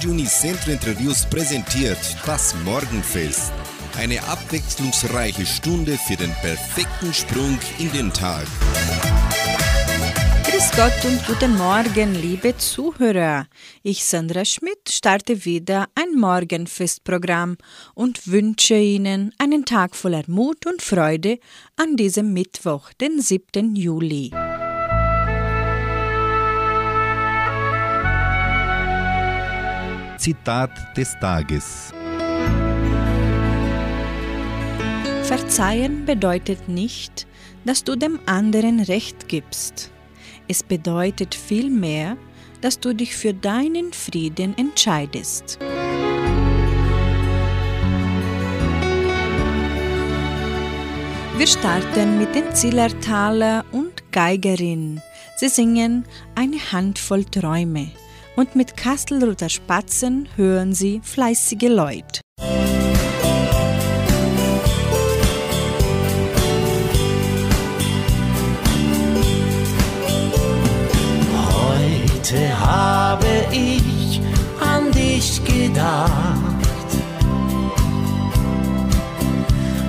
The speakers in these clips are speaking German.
Radio Unicentro Entre Rios präsentiert das Morgenfest. Eine abwechslungsreiche Stunde für den perfekten Sprung in den Tag. Grüß Gott und guten Morgen, liebe Zuhörer. Ich, Sandra Schmidt, starte wieder ein Morgenfestprogramm und wünsche Ihnen einen Tag voller Mut und Freude an diesem Mittwoch, den 7. Juli. Zitat des Tages. Verzeihen bedeutet nicht, dass du dem anderen Recht gibst. Es bedeutet vielmehr, dass du dich für deinen Frieden entscheidest. Wir starten mit den Zillertaler und Geigerin. Sie singen eine Handvoll Träume und mit Kastelruther Spatzen hören sie fleißige Leute. Heute habe ich an dich gedacht,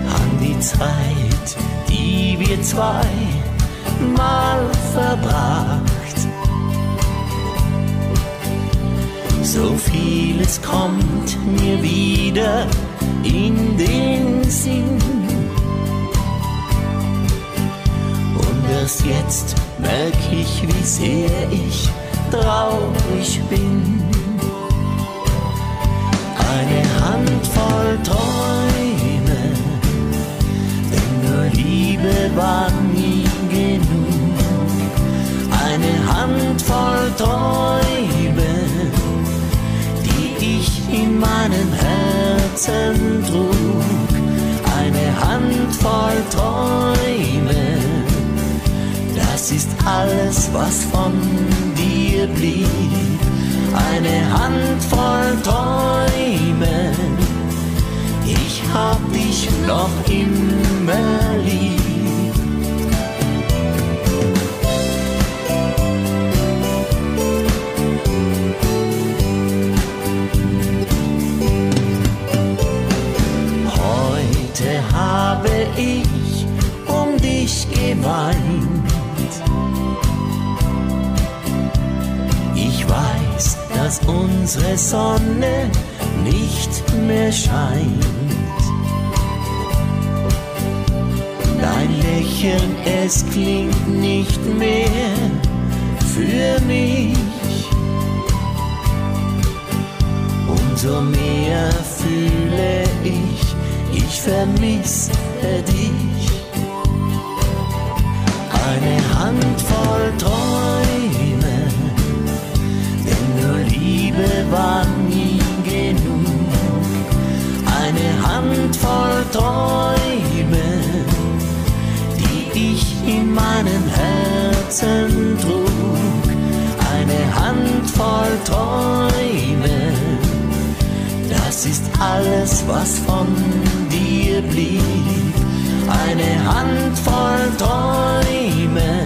an die Zeit, die wir zwei mal verbracht. So vieles kommt mir wieder in den Sinn. Und erst jetzt merk ich, wie sehr ich traurig bin. Eine Handvoll Träume, Herzen trug. Eine Handvoll Träume, das ist alles, was von dir blieb. Eine Handvoll Träume, ich hab dich noch immer lieb. Ich um dich geweint. Ich weiß, dass unsere Sonne nicht mehr scheint. Dein Lächeln, es klingt nicht mehr für mich. Umso mehr fühle ich, ich vermisse dich. Eine Handvoll Träume, denn nur Liebe war nie genug. Eine Handvoll Träume, die ich in meinem Herzen trug. Eine Handvoll Träume, ist alles, was von dir blieb. Eine Handvoll Träume,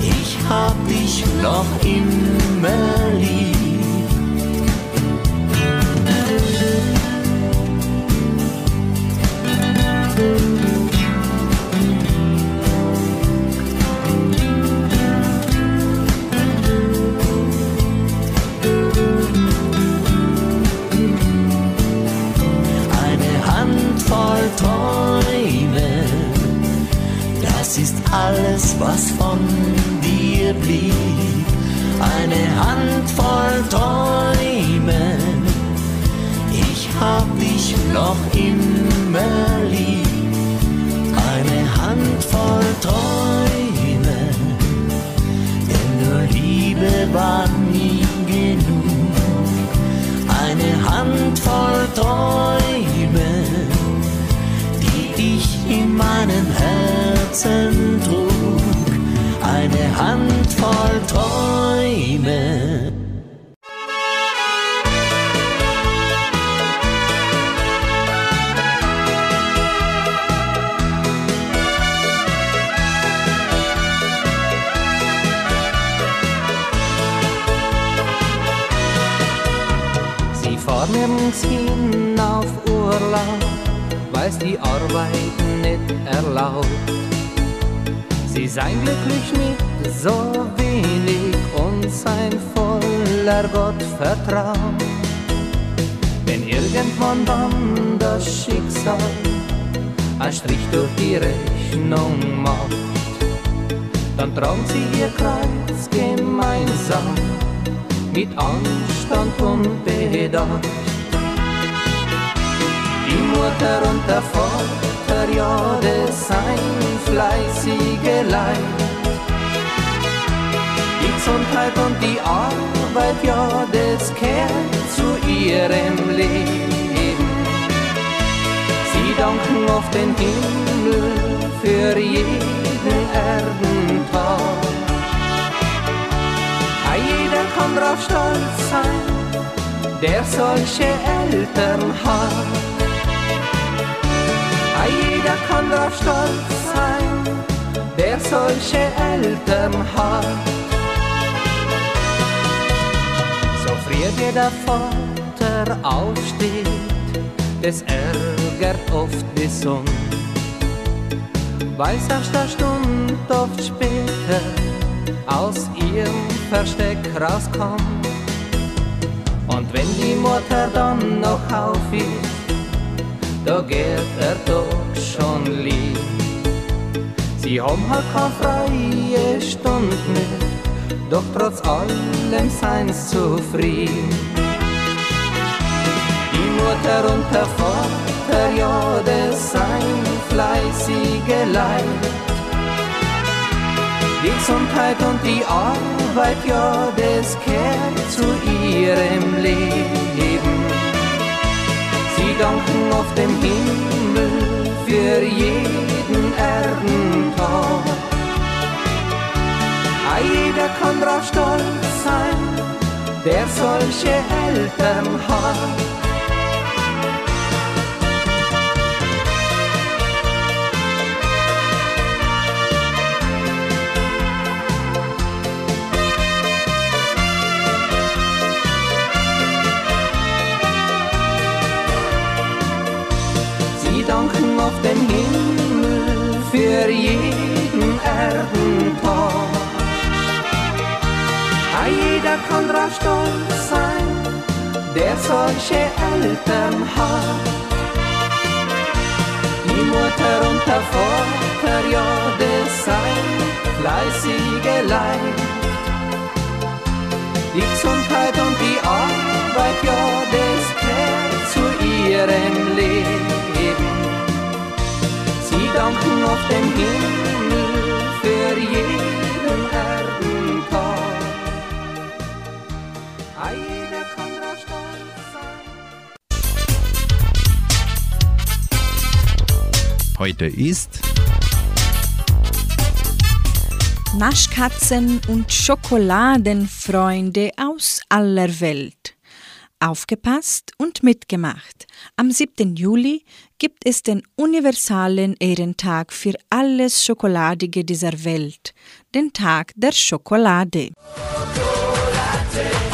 ich hab dich noch immer lieb. Sein fleißige Leid. Die Gesundheit und die Arbeit, ja, das kehrt zu ihrem Leben. Sie danken auf den Himmel für jeden Erdentag. Jeder kann drauf stolz sein, der solche Eltern hat. Jeder kann drauf stolz sein, der solche Eltern hat. So früh wie der Vater aufsteht, das ärgert oft die Sonne, weil's erst eine Stunde oft später aus ihrem Versteck rauskommt. Und wenn die Mutter dann noch auf ist, da geht er doch schon lieb. Sie haben halt keine freie Stunde mehr, doch trotz allem sein's zufrieden. Die Mutter und der Vater, ja, das sein fleißige Leid. Die Gesundheit und die Arbeit, ja, das kehrt zu ihrem Leben. Sie danken auf dem Himmel für jeden Erdentag. Jeder kann drauf stolz sein, der solche Eltern hat. Auf den Himmel für jeden Erdentag. Jeder kann drauf stolz sein, der solche Eltern hat. Die Mutter und der Vater, ja, das sein fleißige Leid. Die Gesundheit und die Arbeit, ja, das gehört zu ihrem Leben. Sie danken auf dem Himmel für jeden Erdentag. Jeder kann drauf stolz sein. Heute ist Naschkatzen und Schokoladenfreunde aus aller Welt. Aufgepasst und mitgemacht. Am 7. Juli gibt es den universalen Ehrentag für alles Schokoladige dieser Welt, den Tag der Schokolade. Ein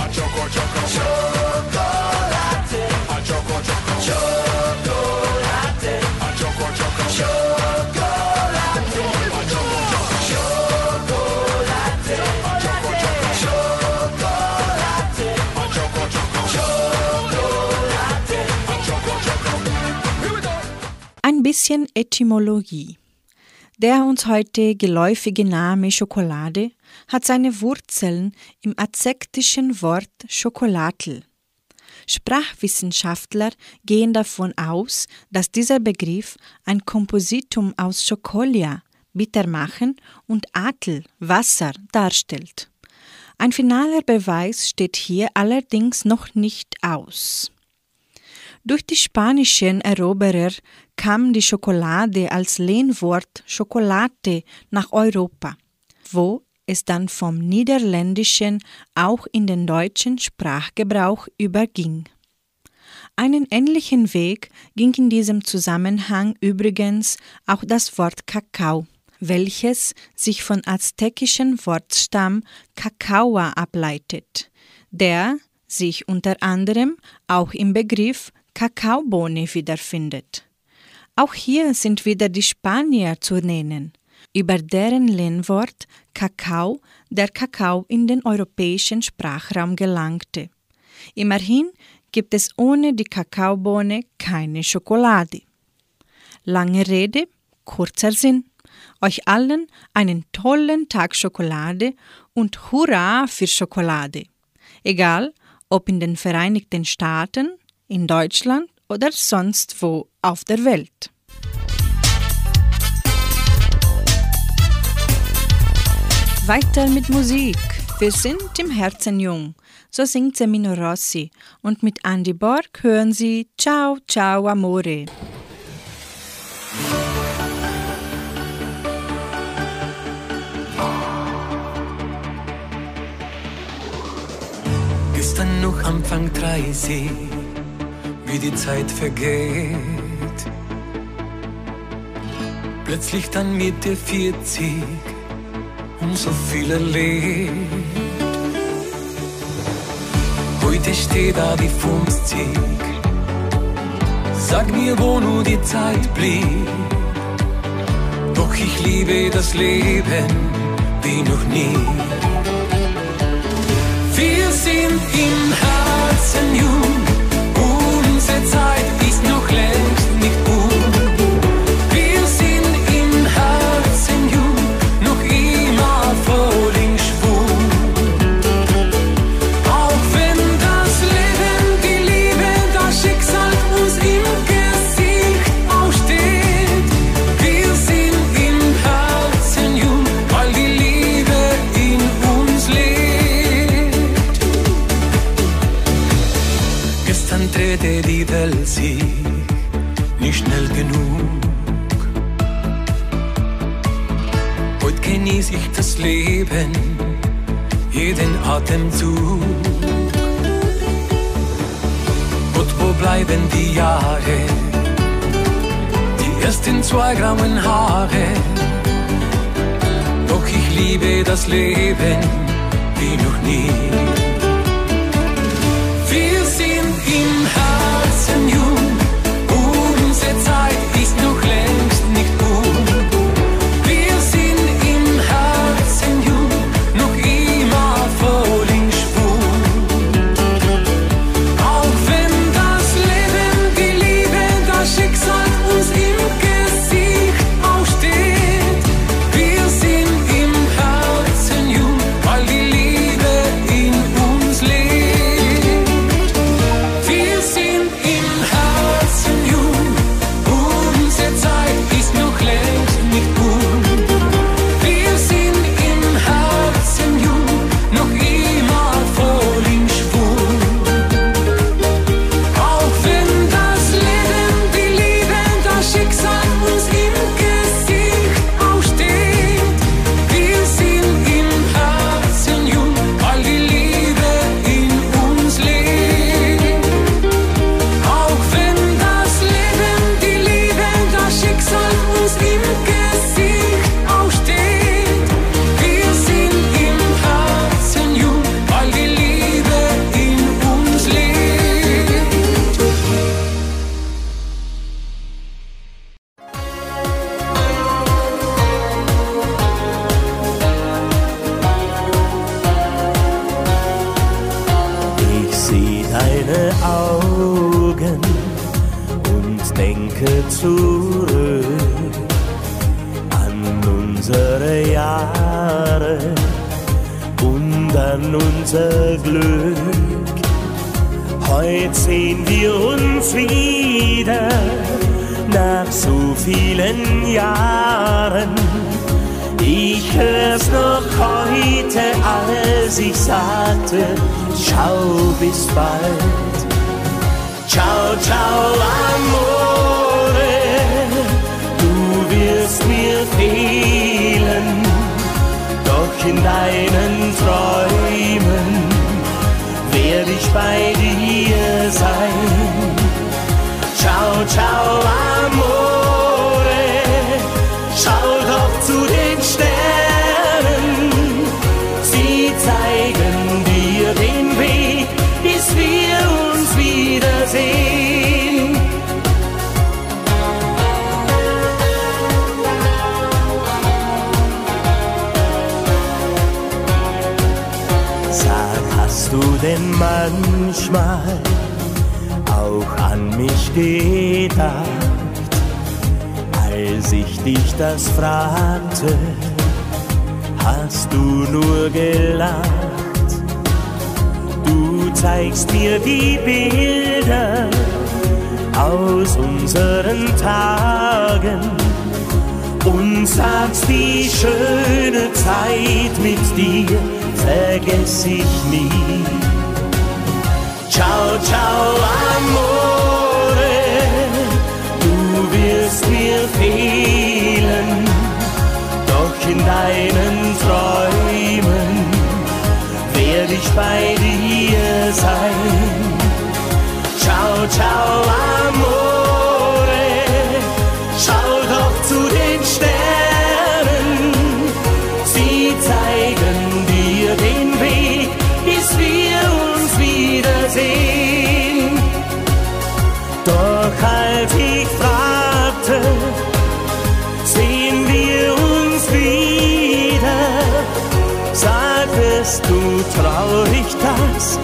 bisschen Etymologie. Der uns heute geläufige Name Schokolade hat seine Wurzeln im azektischen Wort Schokolatl. Sprachwissenschaftler gehen davon aus, dass dieser Begriff ein Kompositum aus Schokolia, Bittermachen und Atl, Wasser, darstellt. Ein finaler Beweis steht hier allerdings noch nicht aus. Durch die spanischen Eroberer kam die Schokolade als Lehnwort Schokolate nach Europa, wo es dann vom Niederländischen auch in den deutschen Sprachgebrauch überging. Einen ähnlichen Weg ging in diesem Zusammenhang übrigens auch das Wort Kakao, welches sich von aztekischen Wortstamm Kakaua ableitet, der sich unter anderem auch im Begriff Kakaobohne wiederfindet. Auch hier sind wieder die Spanier zu nennen, über deren Lehnwort Kakao der Kakao in den europäischen Sprachraum gelangte. Immerhin gibt es ohne die Kakaobohne keine Schokolade. Lange Rede, kurzer Sinn. Euch allen einen tollen Tag Schokolade und Hurra für Schokolade. Egal, ob in den Vereinigten Staaten, in Deutschland oder sonst wo auf der Welt. Weiter mit Musik. Wir sind im Herzen jung. So singt Semino Rossi. Und mit Andy Borg hören Sie Ciao, ciao, amore. Gestern noch Anfang 30, wie die Zeit vergeht. Plötzlich dann Mitte 40 und so viel erlebt. Heute steht da die 50. Sag mir, wo nur die Zeit blieb. Doch ich liebe das Leben wie noch nie. Wir sind im Herzen jung, ist Leben, jeden Atemzug. Und wo bleiben die Jahre, die ersten zwei grauen Haare? Doch ich liebe das Leben wie noch nie. Denn manchmal auch an mich gedacht, als ich dich das fragte? Hast du nur gelacht? Du zeigst mir die Bilder aus unseren Tagen und sagst, die schöne Zeit mit dir vergess ich nie. Ciao, ciao, amore, du wirst mir fehlen, doch in deinen Träumen werde ich bei dir sein. Ciao, ciao, amore, traurig, dass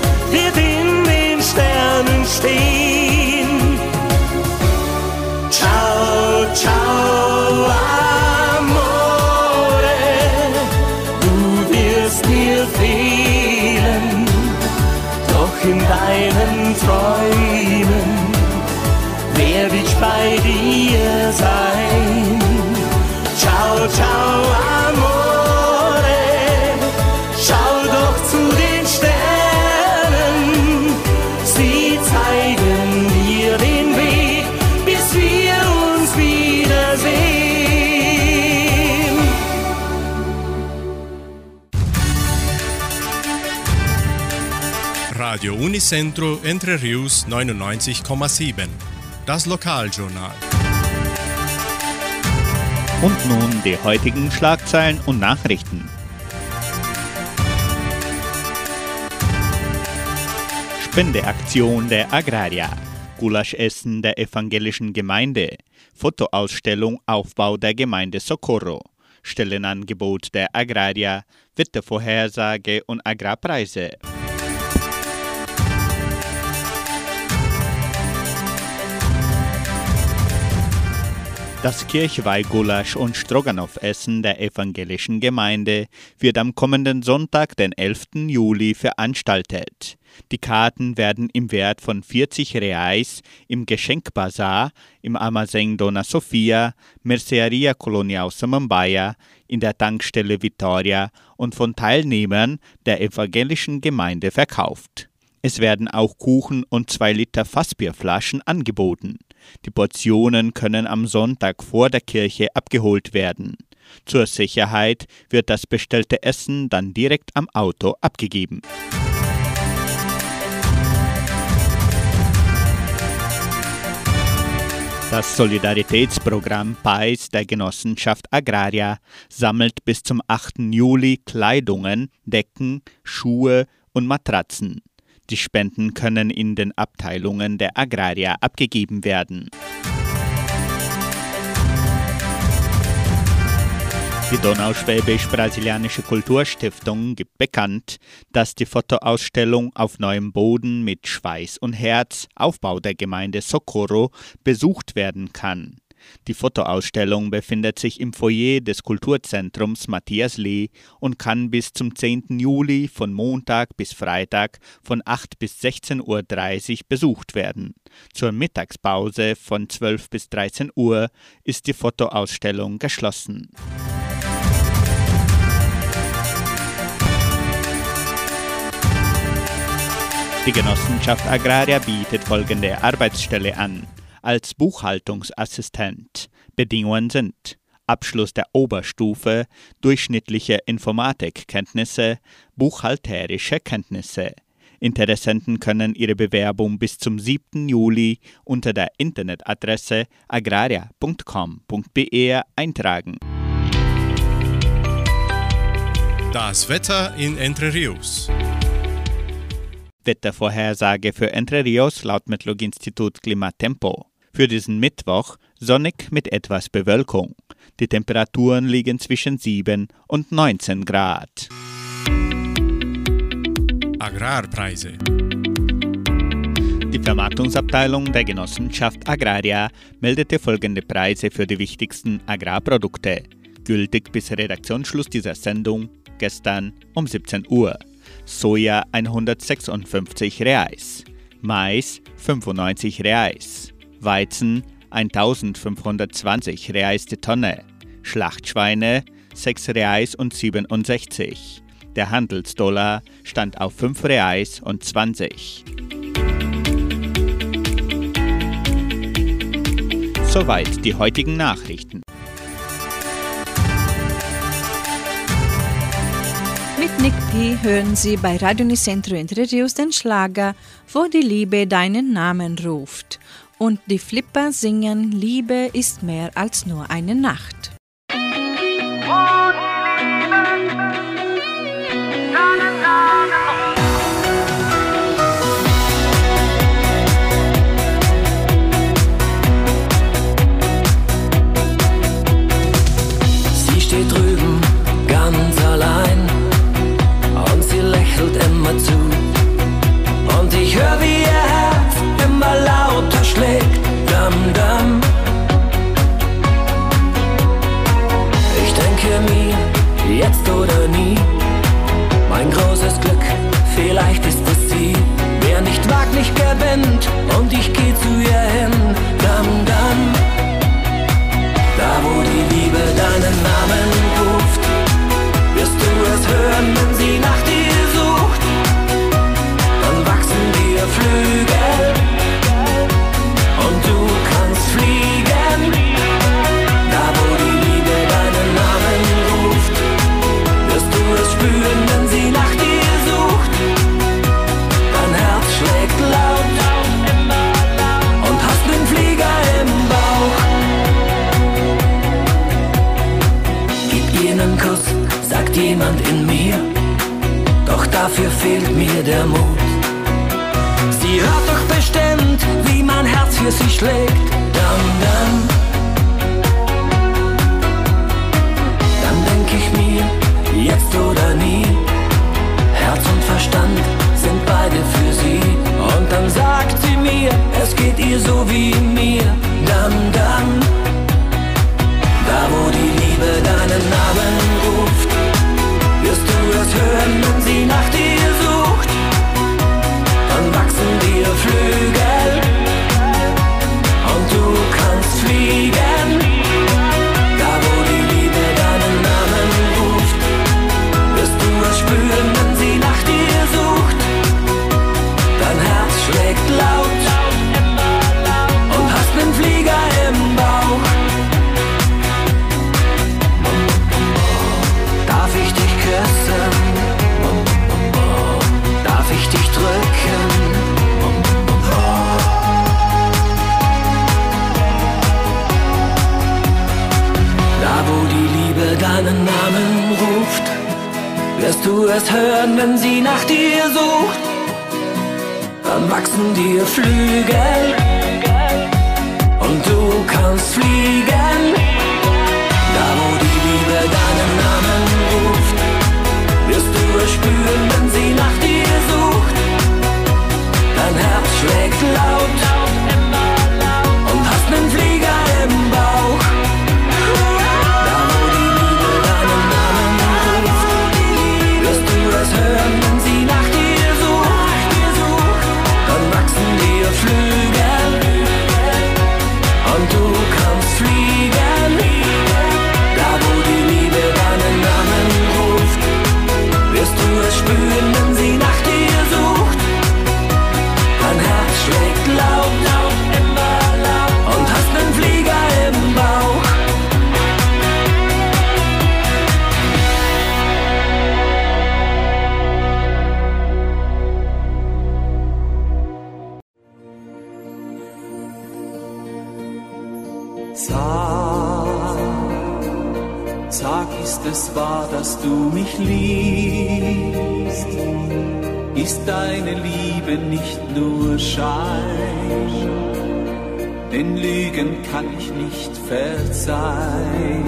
Radio Unicentro Entre Rius 99,7. Das Lokaljournal. Und nun die heutigen Schlagzeilen und Nachrichten. Spendeaktion der Agraria. Gulaschessen der evangelischen Gemeinde. Fotoausstellung Aufbau der Gemeinde Socorro. Stellenangebot der Agraria. Wettervorhersage und Agrarpreise. Das Kirchweih-Gulasch und Stroganoff-Essen der evangelischen Gemeinde wird am kommenden Sonntag, den 11. Juli, veranstaltet. Die Karten werden im Wert von 40 Reais im Geschenkbazar im Armazém Dona Sofia, Mercearia Colonial Samambaia, in der Tankstelle Vitoria und von Teilnehmern der evangelischen Gemeinde verkauft. Es werden auch Kuchen und 2 Liter Fassbierflaschen angeboten. Die Portionen können am Sonntag vor der Kirche abgeholt werden. Zur Sicherheit wird das bestellte Essen dann direkt am Auto abgegeben. Das Solidaritätsprogramm PAIS der Genossenschaft Agraria sammelt bis zum 8. Juli Kleidungen, Decken, Schuhe und Matratzen. Die Spenden können in den Abteilungen der Agraria abgegeben werden. Die Donauschwäbisch-Brasilianische Kulturstiftung gibt bekannt, dass die Fotoausstellung auf neuem Boden mit Schweiß und Herz, Aufbau der Gemeinde Socorro, besucht werden kann. Die Fotoausstellung befindet sich im Foyer des Kulturzentrums Matthias Lee und kann bis zum 10. Juli von Montag bis Freitag von 8 bis 16.30 Uhr besucht werden. Zur Mittagspause von 12 bis 13 Uhr ist die Fotoausstellung geschlossen. Die Genossenschaft Agraria bietet folgende Arbeitsstelle an als Buchhaltungsassistent. Bedingungen sind Abschluss der Oberstufe, durchschnittliche Informatikkenntnisse, buchhalterische Kenntnisse. Interessenten können ihre Bewerbung bis zum 7. Juli unter der Internetadresse agraria.com.br eintragen. Das Wetter in Entre Rios. Wettervorhersage für Entre Rios laut Metlog-Institut Klimatempo. Für diesen Mittwoch sonnig mit etwas Bewölkung. Die Temperaturen liegen zwischen 7 und 19 Grad. Agrarpreise. Die Vermarktungsabteilung der Genossenschaft Agraria meldete folgende Preise für die wichtigsten Agrarprodukte, gültig bis Redaktionsschluss dieser Sendung gestern um 17 Uhr. Soja 156 Reais, Mais 95 Reais, Weizen 1520 Reais die Tonne, Schlachtschweine 6 Reais und 67. Der Handelsdollar stand auf 5 Reais und 20. Soweit die heutigen Nachrichten. Mit Nick P. hören Sie bei Radio Nicentro Entre den Schlager Wo die Liebe deinen Namen ruft. Und die Flipper singen Liebe ist mehr als nur eine Nacht. Sie steht drüben ganz allein und sie lächelt immer zu. Und ich geh der Mut. Sie hört doch bestimmt, wie mein Herz für sie schlägt. Dam, dam. Dann denk ich mir, jetzt oder nie. Herz und Verstand sind beide für sie. Und dann sagt sie mir, es geht ihr so wie mir. Dam, dam. Da wo die Liebe deinen Namen ruft, wirst du es hören, wenn sie nach dir es hören, wenn sie nach dir sucht. Dann wachsen dir Flügel und du kannst fliegen. Ist wahr, dass du mich liebst? Ist deine Liebe nicht nur Schein? Denn Lügen kann ich nicht verzeihen.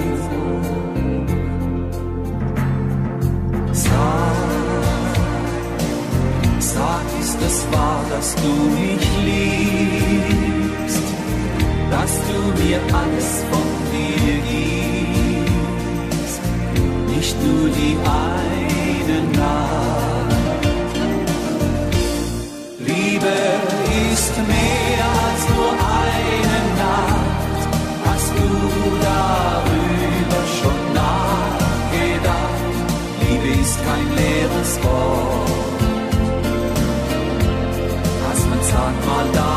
Sag, es wahr, dass du mich liebst, dass du mir alles von dir gibst, nicht nur die eine Nacht. Liebe ist mehr als nur eine Nacht, hast du darüber schon nachgedacht? Liebe ist kein leeres Wort. Dass man sagt mal da,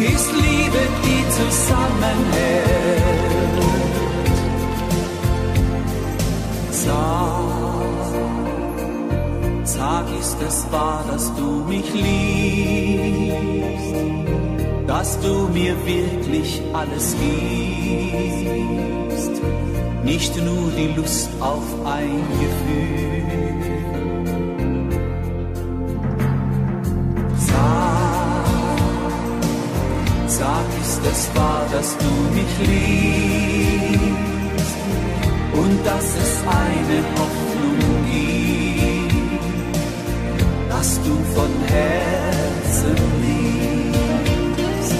Ist Liebe, die zusammenhält. Sag, sag, ist es wahr, dass du mich liebst, dass du mir wirklich alles gibst, nicht nur die Lust auf ein Gefühl. Es wahr, dass du mich liebst und dass es eine Hoffnung gibt, dass du von Herzen liebst.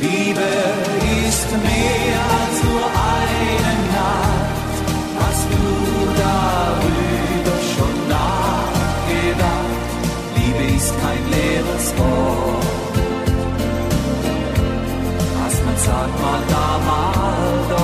Liebe ist mehr als nur eine Nacht, hast du darüber schon nachgedacht? Liebe ist kein leeres Wort. Was man sagt, mal da, mal dort.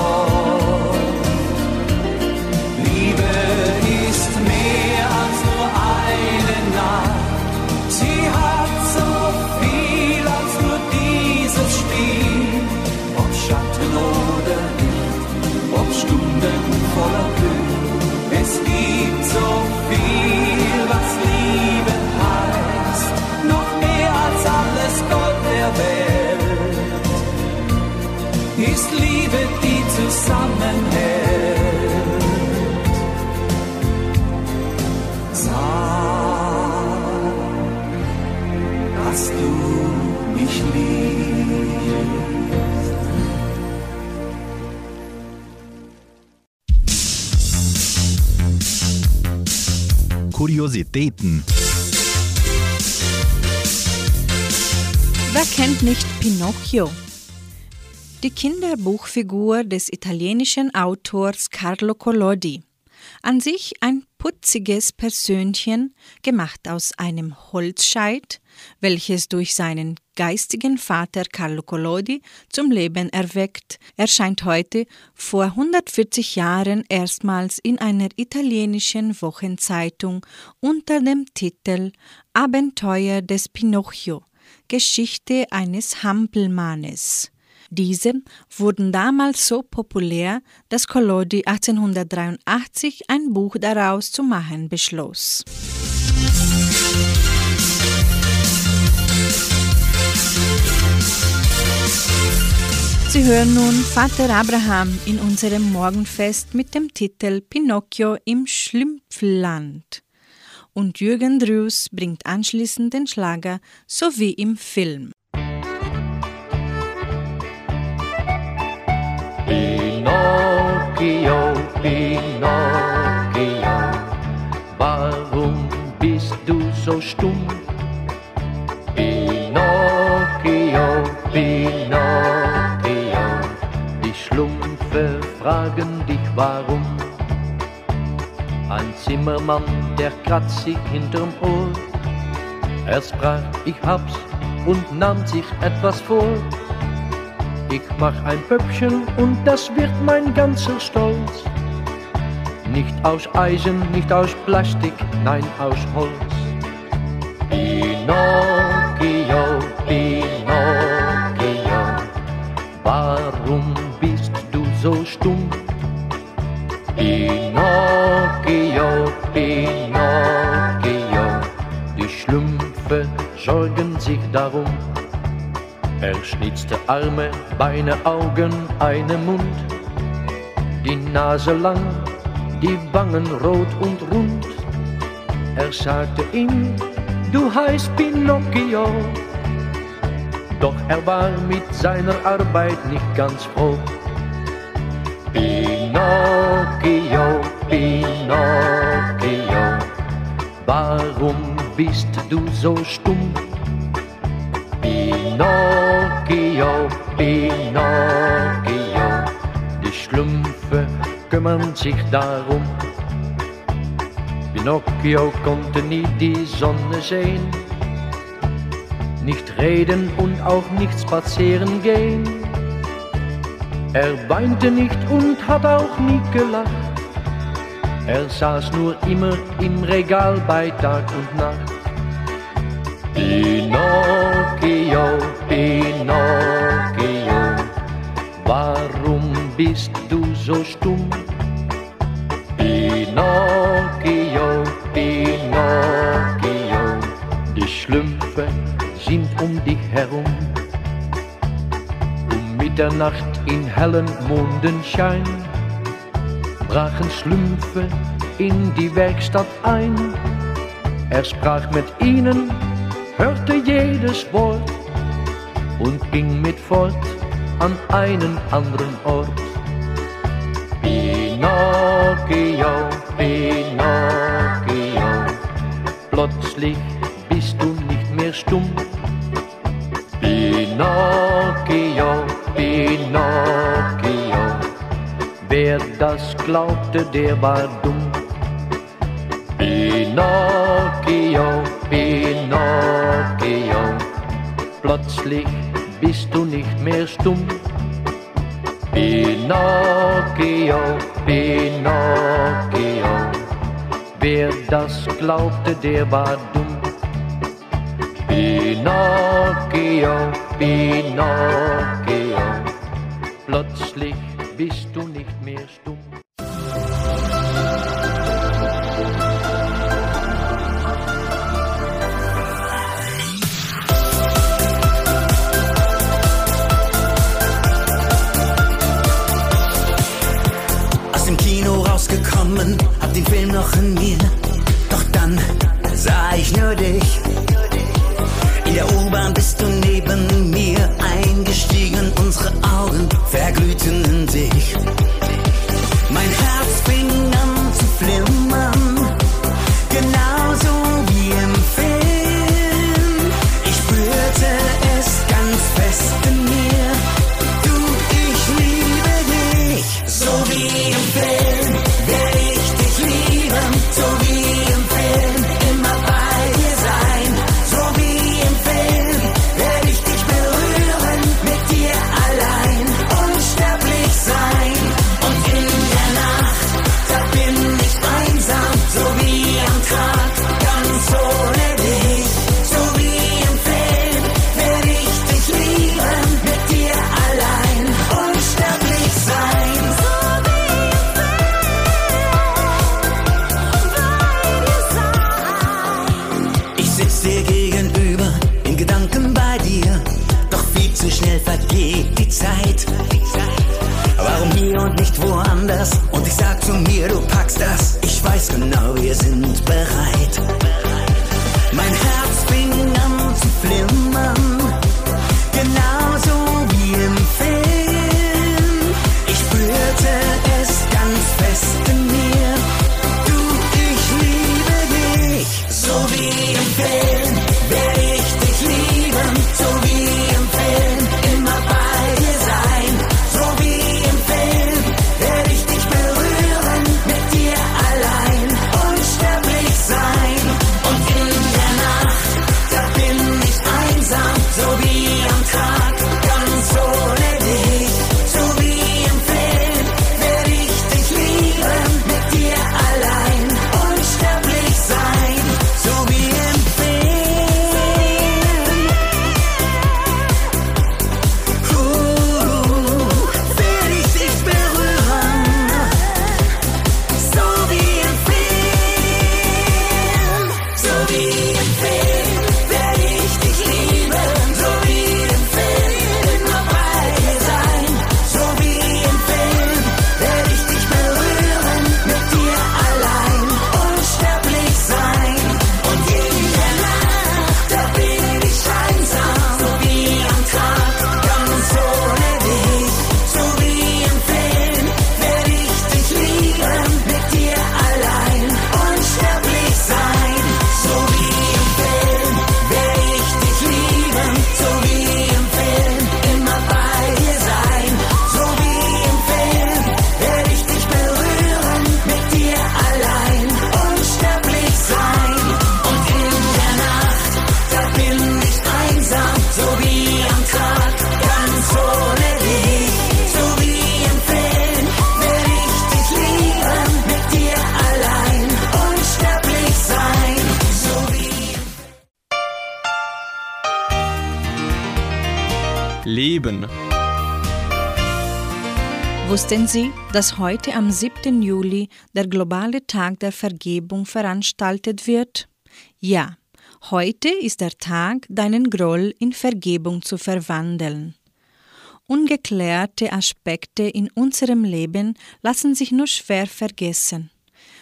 Liebe, die zusammenhält. Sag, dass du mich liebst. Kuriositäten. Wer kennt nicht Pinocchio? Die Kinderbuchfigur des italienischen Autors Carlo Collodi. An sich ein putziges Persönchen, gemacht aus einem Holzscheit, welches durch seinen geistigen Vater Carlo Collodi zum Leben erweckt, erscheint heute vor 140 Jahren erstmals in einer italienischen Wochenzeitung unter dem Titel Abenteuer des Pinocchio, Geschichte eines Hampelmannes. Diese wurden damals so populär, dass Collodi 1883 ein Buch daraus zu machen beschloss. Sie hören nun Vater Abraham in unserem Morgenfest mit dem Titel Pinocchio im Schlümpfland. Und Jürgen Drews bringt anschließend den Schlager so wie im Film. Pinocchio, Pinocchio, warum bist du so stumm? Pinocchio, Pinocchio, die Schlumpfe fragen dich warum. Ein Zimmermann, der kratzt sich hinterm Ohr. Er sprach, ich hab's und nahm sich etwas vor. Ich mach ein Pöppchen und das wird mein ganzer Stolz. Nicht aus Eisen, nicht aus Plastik, nein aus Holz. Pinocchio, Pinocchio, warum bist du so stumm? Pinocchio, Pinocchio, die Schlümpfe sorgen sich darum. Er schnitzte Arme, Beine, Augen, einen Mund, die Nase lang, die Wangen rot und rund. Er sagte ihm, du heißt Pinocchio, doch er war mit seiner Arbeit nicht ganz froh. Pinocchio, Pinocchio, warum bist du so stumm? Pinocchio, Pinocchio, die Schlümpfe kümmern sich darum. Pinocchio konnte nie die Sonne sehen, nicht reden und auch nicht spazieren gehen. Er weinte nicht und hat auch nie gelacht. Er saß nur immer im Regal bei Tag und Nacht. Pinocchio, Pinocchio, warum bist du so stumm? Pinocchio, Pinocchio, die Schlümpfe sind um dich herum. Um Mitternacht in hellen Mondenschein brachen Schlümpfe in die Werkstatt ein. Er sprach mit ihnen, hörte jedes Wort und ging mit fort an einen anderen Ort. Pinocchio, Pinocchio, plötzlich bist du nicht mehr stumm. Pinocchio, Pinocchio, wer das glaubte, der war dumm. Pinocchio, Pinocchio, plötzlich bist du nicht mehr stumm. Pinocchio, Pinocchio, wer das glaubte, der war dumm. Pinocchio, Pinocchio, plötzlich bist du nicht mehr stumm. Hab den Film leben. Wussten Sie, dass heute am 7. Juli der globale Tag der Vergebung veranstaltet wird? Ja, heute ist der Tag, deinen Groll in Vergebung zu verwandeln. Ungeklärte Aspekte in unserem Leben lassen sich nur schwer vergessen.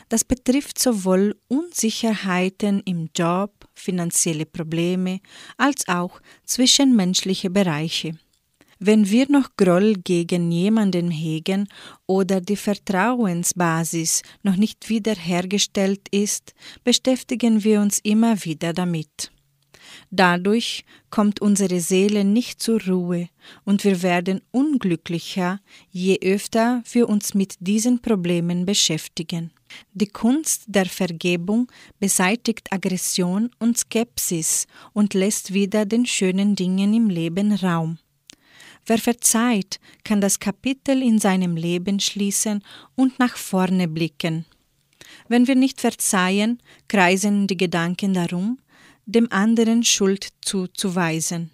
Das betrifft sowohl Unsicherheiten im Job, finanzielle Probleme als auch zwischenmenschliche Bereiche. Wenn wir noch Groll gegen jemanden hegen oder die Vertrauensbasis noch nicht wiederhergestellt ist, beschäftigen wir uns immer wieder damit. Dadurch kommt unsere Seele nicht zur Ruhe und wir werden unglücklicher, je öfter wir uns mit diesen Problemen beschäftigen. Die Kunst der Vergebung beseitigt Aggression und Skepsis und lässt wieder den schönen Dingen im Leben Raum. Wer verzeiht, kann das Kapitel in seinem Leben schließen und nach vorne blicken. Wenn wir nicht verzeihen, kreisen die Gedanken darum, dem anderen Schuld zuzuweisen.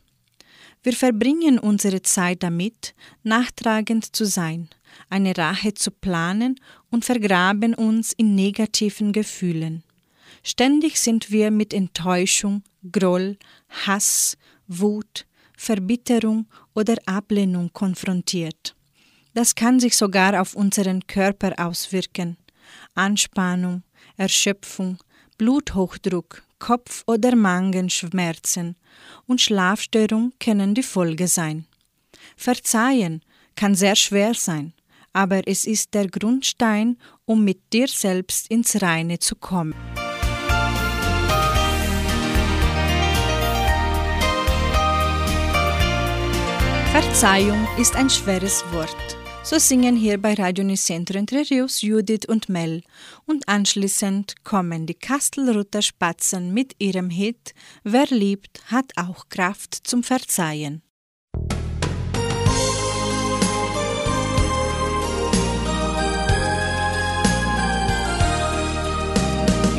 Wir verbringen unsere Zeit damit, nachtragend zu sein, eine Rache zu planen und vergraben uns in negativen Gefühlen. Ständig sind wir mit Enttäuschung, Groll, Hass, Wut, Verbitterung oder Ablehnung konfrontiert. Das kann sich sogar auf unseren Körper auswirken. Anspannung, Erschöpfung, Bluthochdruck, Kopf- oder Magenschmerzen und Schlafstörung können die Folge sein. Verzeihen kann sehr schwer sein, aber es ist der Grundstein, um mit dir selbst ins Reine zu kommen. Verzeihung ist ein schweres Wort. So singen hier bei Radio Nicentro Entre Rios Judith und Mel und anschließend kommen die Kastelruther Spatzen mit ihrem Hit Wer liebt, hat auch Kraft zum Verzeihen.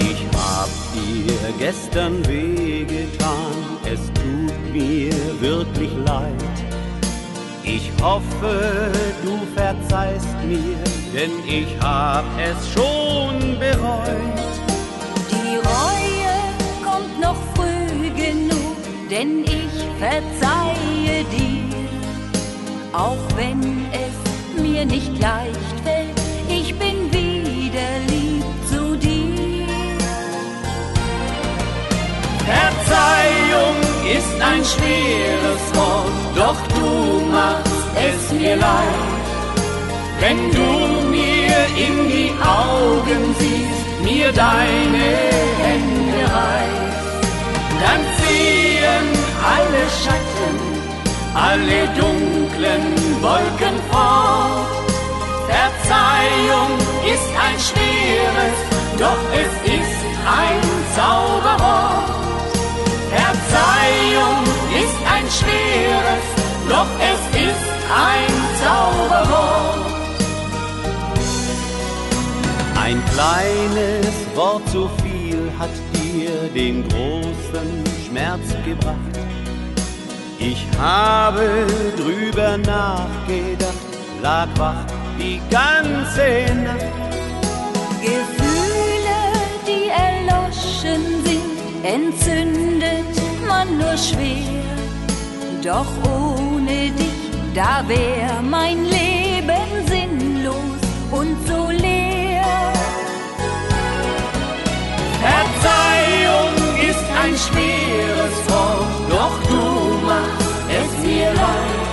Ich hab dir gestern wehgetan, es tut mir wirklich leid. Ich hoffe, du verzeihst mir, denn ich hab es schon bereut. Die Reue kommt noch früh genug, denn ich verzeihe dir. Auch wenn es mir nicht leicht fällt, ich bin wieder lieb zu dir. Verzeihung ist ein schweres Wort, doch du machst es mir leid. Wenn du mir in die Augen siehst, mir deine Hände reißt, dann ziehen alle Schatten, alle dunklen Wolken fort. Verzeihung ist ein schweres, doch es ist ein Zauberwort. Verzeihung ist ein schweres, doch es ist ein Zauberwort. Ein kleines Wort zu viel hat dir den großen Schmerz gebracht. Ich habe drüber nachgedacht, lag wach die ganze Nacht. Gefühle, die erloschen sind, entzündet man nur schwer. Doch ohne dich, da wär mein Leben sinnlos und so leer. Verzeihung ist ein schweres Wort, doch du machst es mir leid.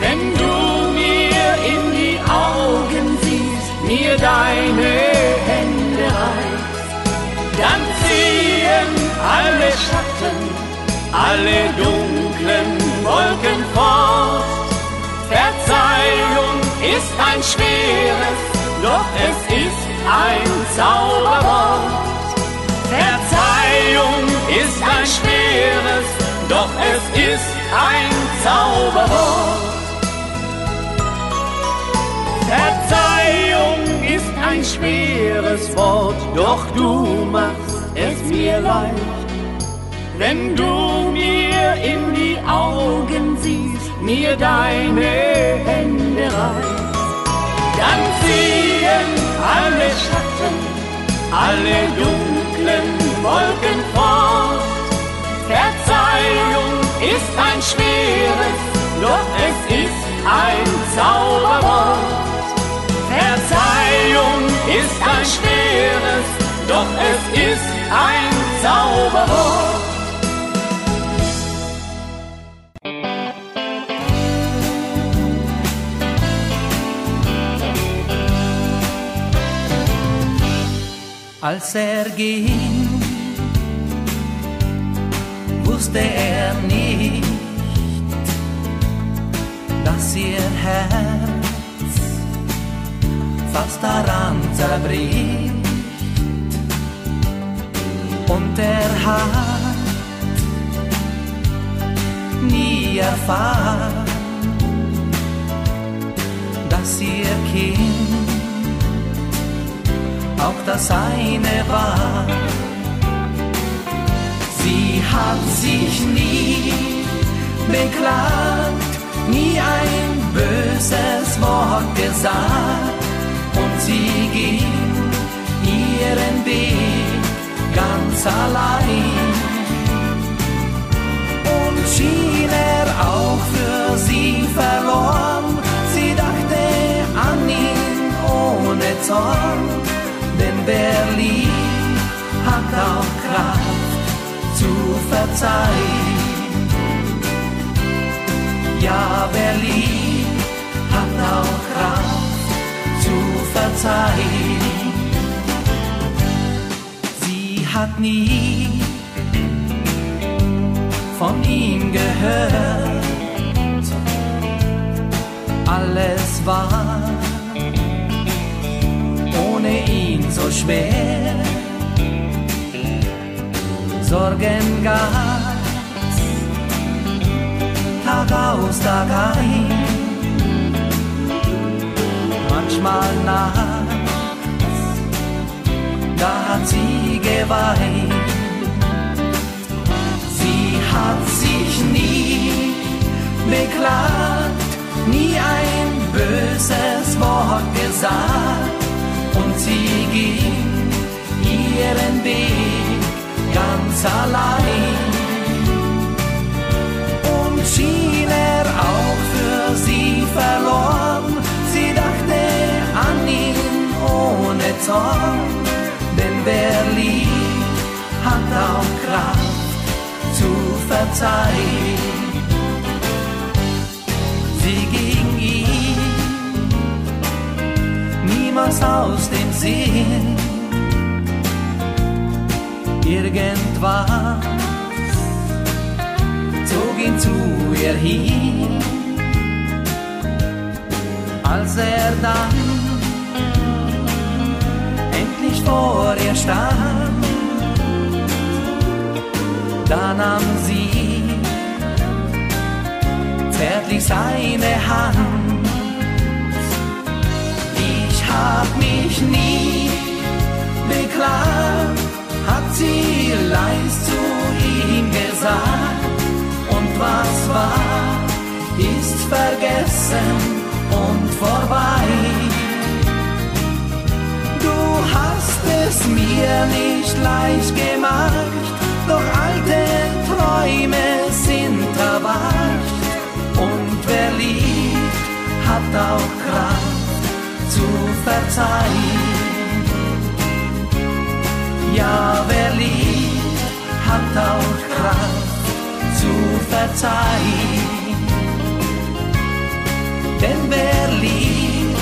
Wenn du mir in die Augen siehst, mir deine alle Schatten, alle dunklen Wolken fort. Verzeihung ist ein schweres, doch es ist ein Zauberwort. Verzeihung ist ein schweres, doch es ist ein Zauberwort. Verzeihung ist ein schweres Wort, doch du machst es mir leicht. Wenn du mir in die Augen siehst, mir deine Hände reicht, dann ziehen alle Schatten, alle dunklen Wolken fort. Verzeihung ist ein schweres, doch es ist ein Zauberwort. Verzeihung ist ein schweres, doch es ist ein Zauberwort. Als er ging, wusste er nicht, dass ihr Herz fast daran zerbricht. Und er hat nie erfahren, dass ihr Kind auch das eine war. Sie hat sich nie beklagt, nie ein böses Wort gesagt und sie ging ihren Weg ganz allein. Und schien er auch für sie verloren, sie dachte an ihn ohne Zorn, denn wer liebt, hat auch Kraft zu verzeihen. Ja, wer liebt, hat auch Kraft zu verzeihen. Hat nie von ihm gehört. Alles war ohne ihn so schwer. Sorgen gab's Tag aus, Tag ein. Manchmal nachts, da hat sie geweint. Sie hat sich nie beklagt, nie ein böses Wort gesagt und sie ging ihren Weg ganz allein. Und schien er auch für sie verloren, sie dachte an ihn ohne Zorn, verzeihen. Sie ging ihm niemals aus dem Sinn. Irgendwann zog ihn zu ihr hin, als er dann endlich vor ihr stand. Da nahm sie zärtlich seine Hand. Ich hab mich nie beklagt, hat sie leis zu ihm gesagt. Und was war, ist vergessen und vorbei. Du hast es mir nicht leicht gemacht, doch alte Träume sind erwacht. Und wer liebt, hat auch Kraft zu verzeihen. Ja, wer liebt, hat auch Kraft zu verzeihen. Denn wer liebt,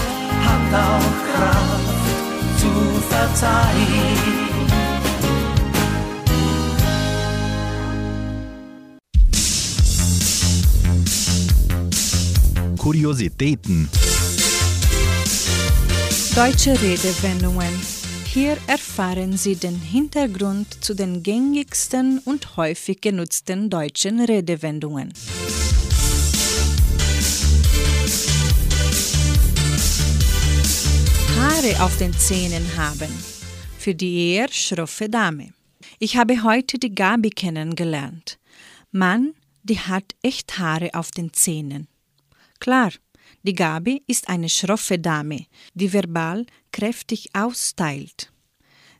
hat auch Kraft zu verzeihen. Kuriositäten. Deutsche Redewendungen. Hier erfahren Sie den Hintergrund zu den gängigsten und häufig genutzten deutschen Redewendungen. Haare auf den Zähnen haben. Für die eher schroffe Dame. Ich habe heute die Gabi kennengelernt. Man die hat echt Haare auf den Zähnen. Klar, die Gabi ist eine schroffe Dame, die verbal kräftig austeilt.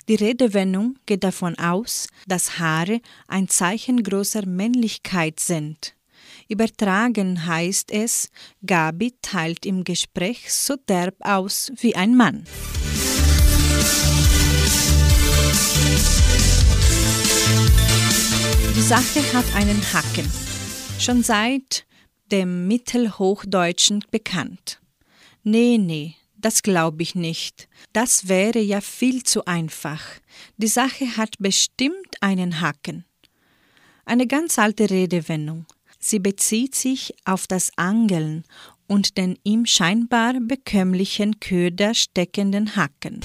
Die Redewendung geht davon aus, dass Haare ein Zeichen großer Männlichkeit sind. Übertragen heißt es, Gabi teilt im Gespräch so derb aus wie ein Mann. Die Sache hat einen Haken. Schon seit dem Mittelhochdeutschen bekannt. Nee, nee, das glaube ich nicht. Das wäre ja viel zu einfach. Die Sache hat bestimmt einen Haken. Eine ganz alte Redewendung. Sie bezieht sich auf das Angeln und den im scheinbar bekömmlichen Köder steckenden Haken.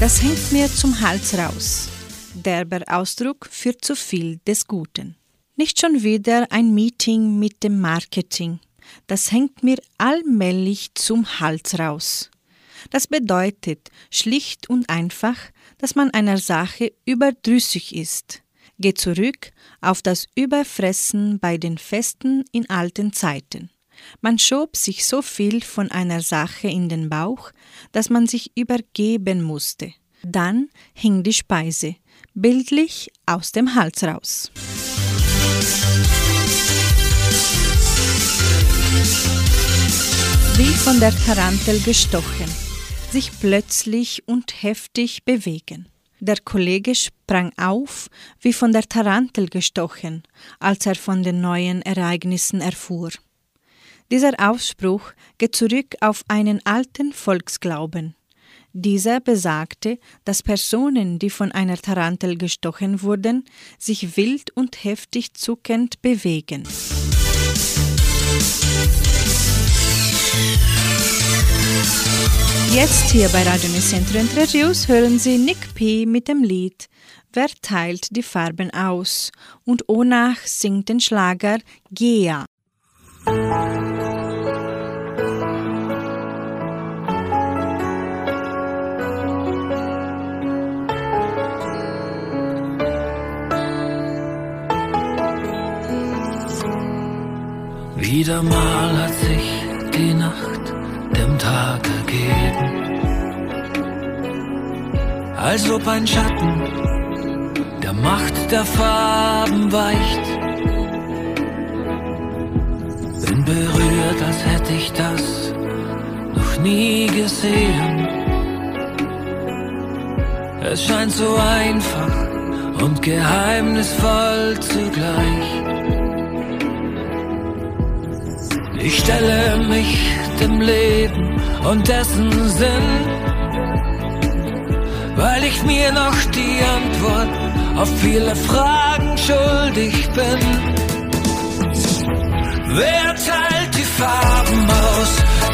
Das hängt mir zum Hals raus. Derber Ausdruck führt zu viel des Guten. Nicht schon wieder ein Meeting mit dem Marketing. Das hängt mir allmählich zum Hals raus. Das bedeutet schlicht und einfach, dass man einer Sache überdrüssig ist. Geht zurück auf das Überfressen bei den Festen in alten Zeiten. Man schob sich so viel von einer Sache in den Bauch, dass man sich übergeben musste. Dann hing die Speise, bildlich aus dem Hals raus. Wie von der Tarantel gestochen, sich plötzlich und heftig bewegen. Der Kollege sprang auf, wie von der Tarantel gestochen, als er von den neuen Ereignissen erfuhr. Dieser Ausspruch geht zurück auf einen alten Volksglauben. Dieser besagte, dass Personen, die von einer Tarantel gestochen wurden, sich wild und heftig zuckend bewegen. Jetzt hier bei Radio Nicentro Entre hören Sie Nick P. mit dem Lied Wer teilt die Farben aus? und Onach singt den Schlager Gea. Wieder mal hat sich die Nacht dem Tag ergeben, als ob ein Schatten der Macht der Farben weicht. Bin berührt, als hätte ich das noch nie gesehen. Es scheint so einfach und geheimnisvoll zugleich. Ich stelle mich dem Leben und dessen Sinn, weil ich mir noch die Antwort auf viele Fragen schuldig bin. Wer teilt die Farben aus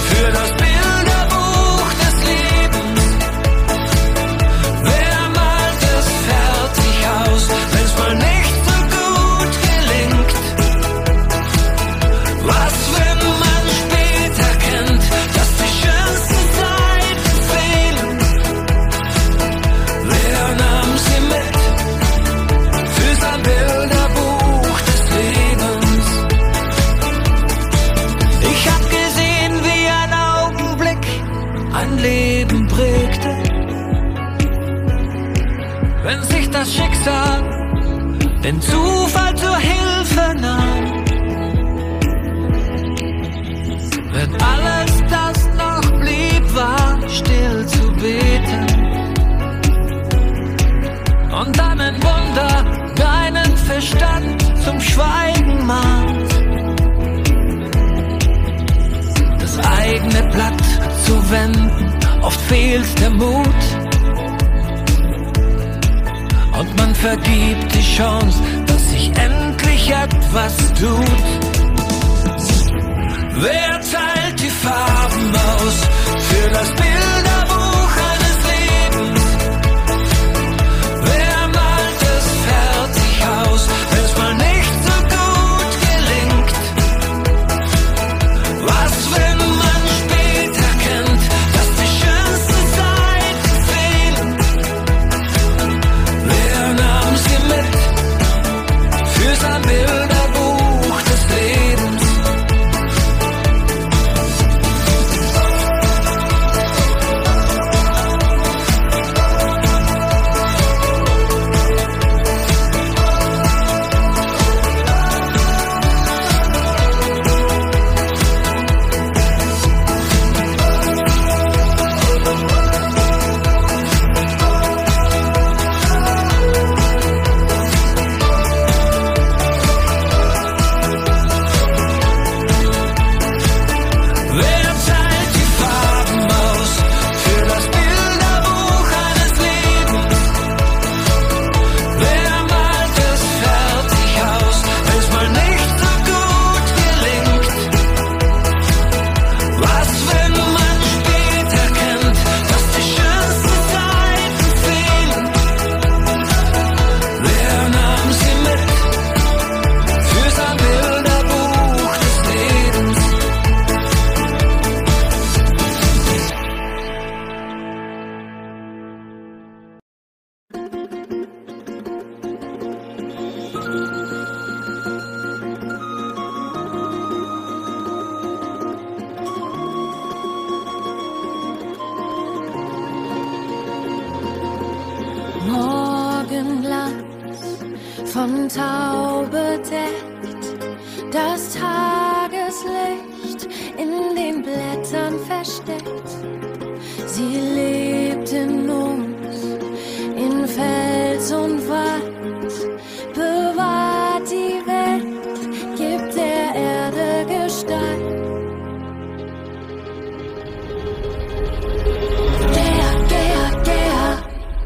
für das Bilderbuch des Lebens? Wer malt es fertig aus, wenn's mal nicht Schicksal den Zufall zur Hilfe nahm. Wenn alles, das noch blieb, war still zu beten. Und dann ein Wunder deinen Verstand zum Schweigen mahnt. Das eigene Blatt zu wenden, oft fehlt der Mut. Vergibt die Chance, dass sich endlich etwas tut. Wer teilt die Farben aus für das Bilderbuch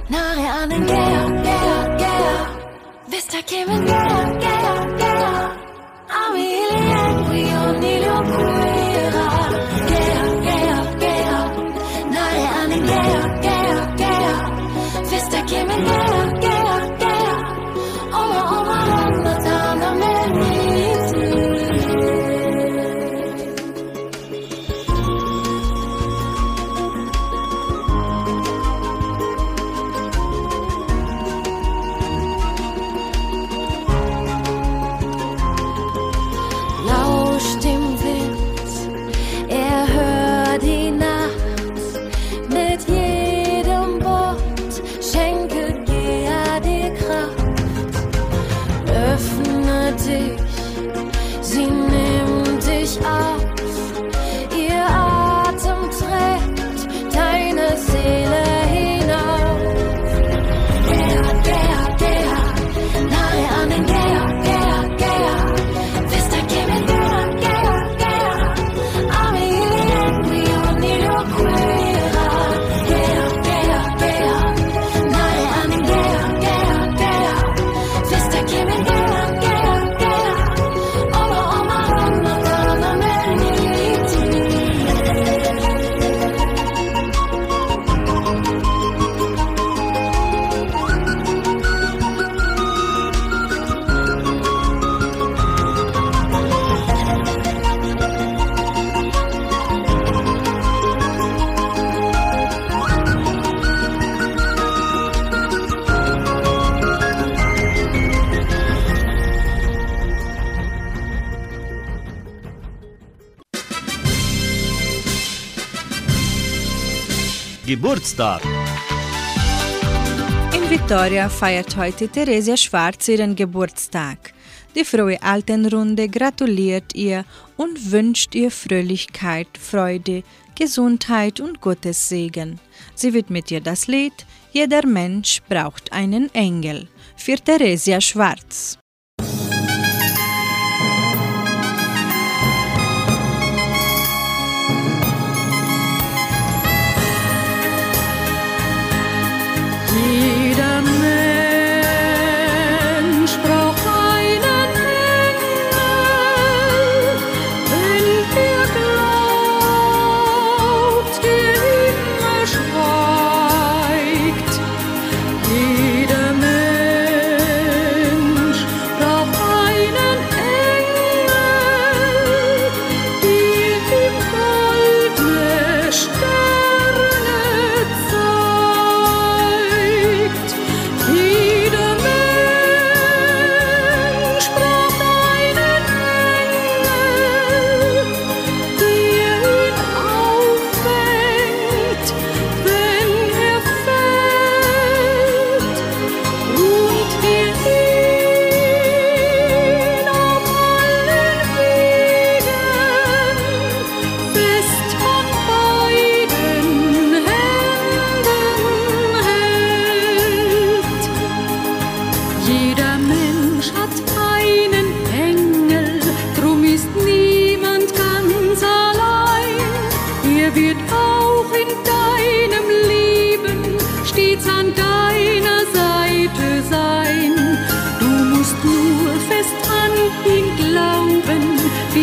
Gea, nahe an den Gea, Gea, Gea, Vista Kimen, Gea, Gea, Gea, Ami Ilian, Nilo Quera, Gea, Gea, Gea, nahe an den Gea, Gea, Gea, Vista Kimen, Gea, Gea, Geburtstag. In Victoria feiert heute Theresia Schwarz ihren Geburtstag. Die frohe Altenrunde gratuliert ihr und wünscht ihr Fröhlichkeit, Freude, Gesundheit und Gottes Segen. Sie widmet ihr das Lied Jeder Mensch braucht einen Engel für Theresia Schwarz.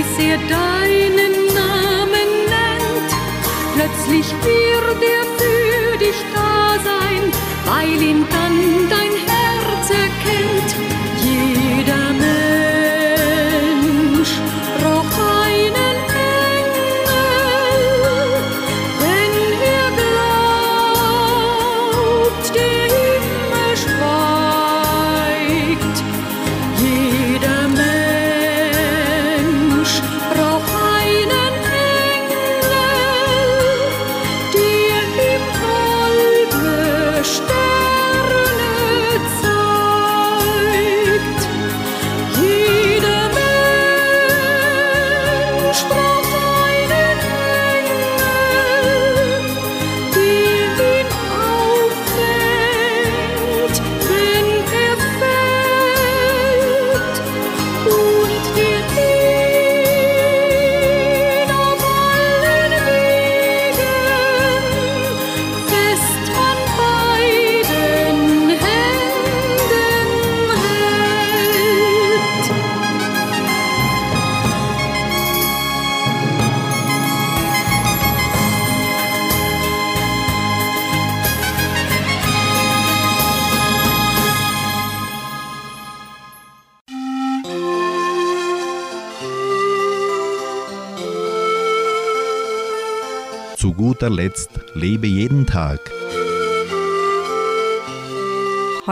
Bis er deinen Namen nennt. Plötzlich wird er für dich da sein, weil ihn dann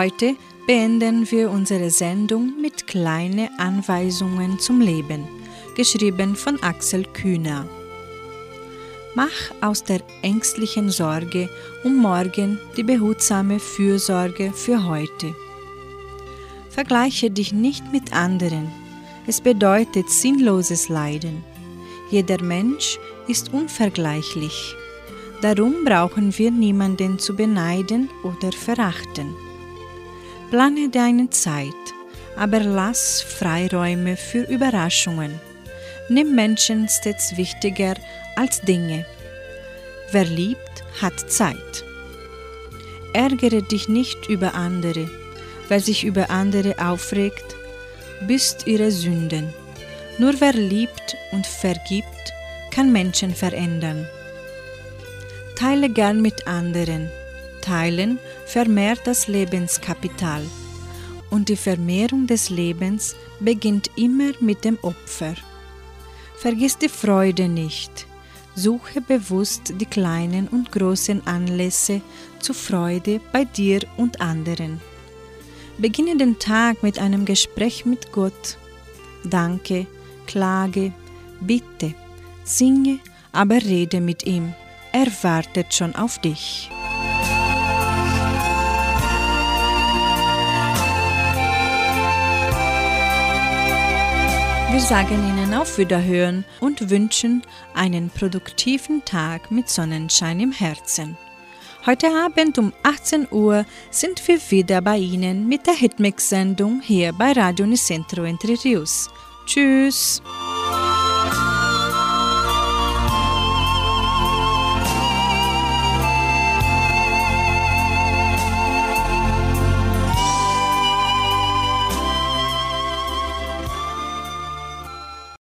Heute beenden wir unsere Sendung mit kleinen Anweisungen zum Leben, geschrieben von Axel Kühner. Mach aus der ängstlichen Sorge um morgen die behutsame Fürsorge für heute. Vergleiche dich nicht mit anderen. Es bedeutet sinnloses Leiden. Jeder Mensch ist unvergleichlich. Darum brauchen wir niemanden zu beneiden oder verachten. Plane deine Zeit, aber lass Freiräume für Überraschungen. Nimm Menschen stets wichtiger als Dinge. Wer liebt, hat Zeit. Ärgere dich nicht über andere. Wer sich über andere aufregt, büßt ihre Sünden. Nur wer liebt und vergibt, kann Menschen verändern. Teile gern mit anderen. Teilen vermehrt das Lebenskapital. Und die Vermehrung des Lebens beginnt immer mit dem Opfer. Vergiss die Freude nicht. Suche bewusst die kleinen und großen Anlässe zur Freude bei dir und anderen. Beginne den Tag mit einem Gespräch mit Gott. Danke, klage, bitte, singe, aber rede mit ihm. Er wartet schon auf dich. Wir sagen Ihnen auf Wiederhören und wünschen einen produktiven Tag mit Sonnenschein im Herzen. Heute Abend um 18 Uhr sind wir wieder bei Ihnen mit der Hitmix-Sendung hier bei Radio Nicentro Entre Rios. Tschüss!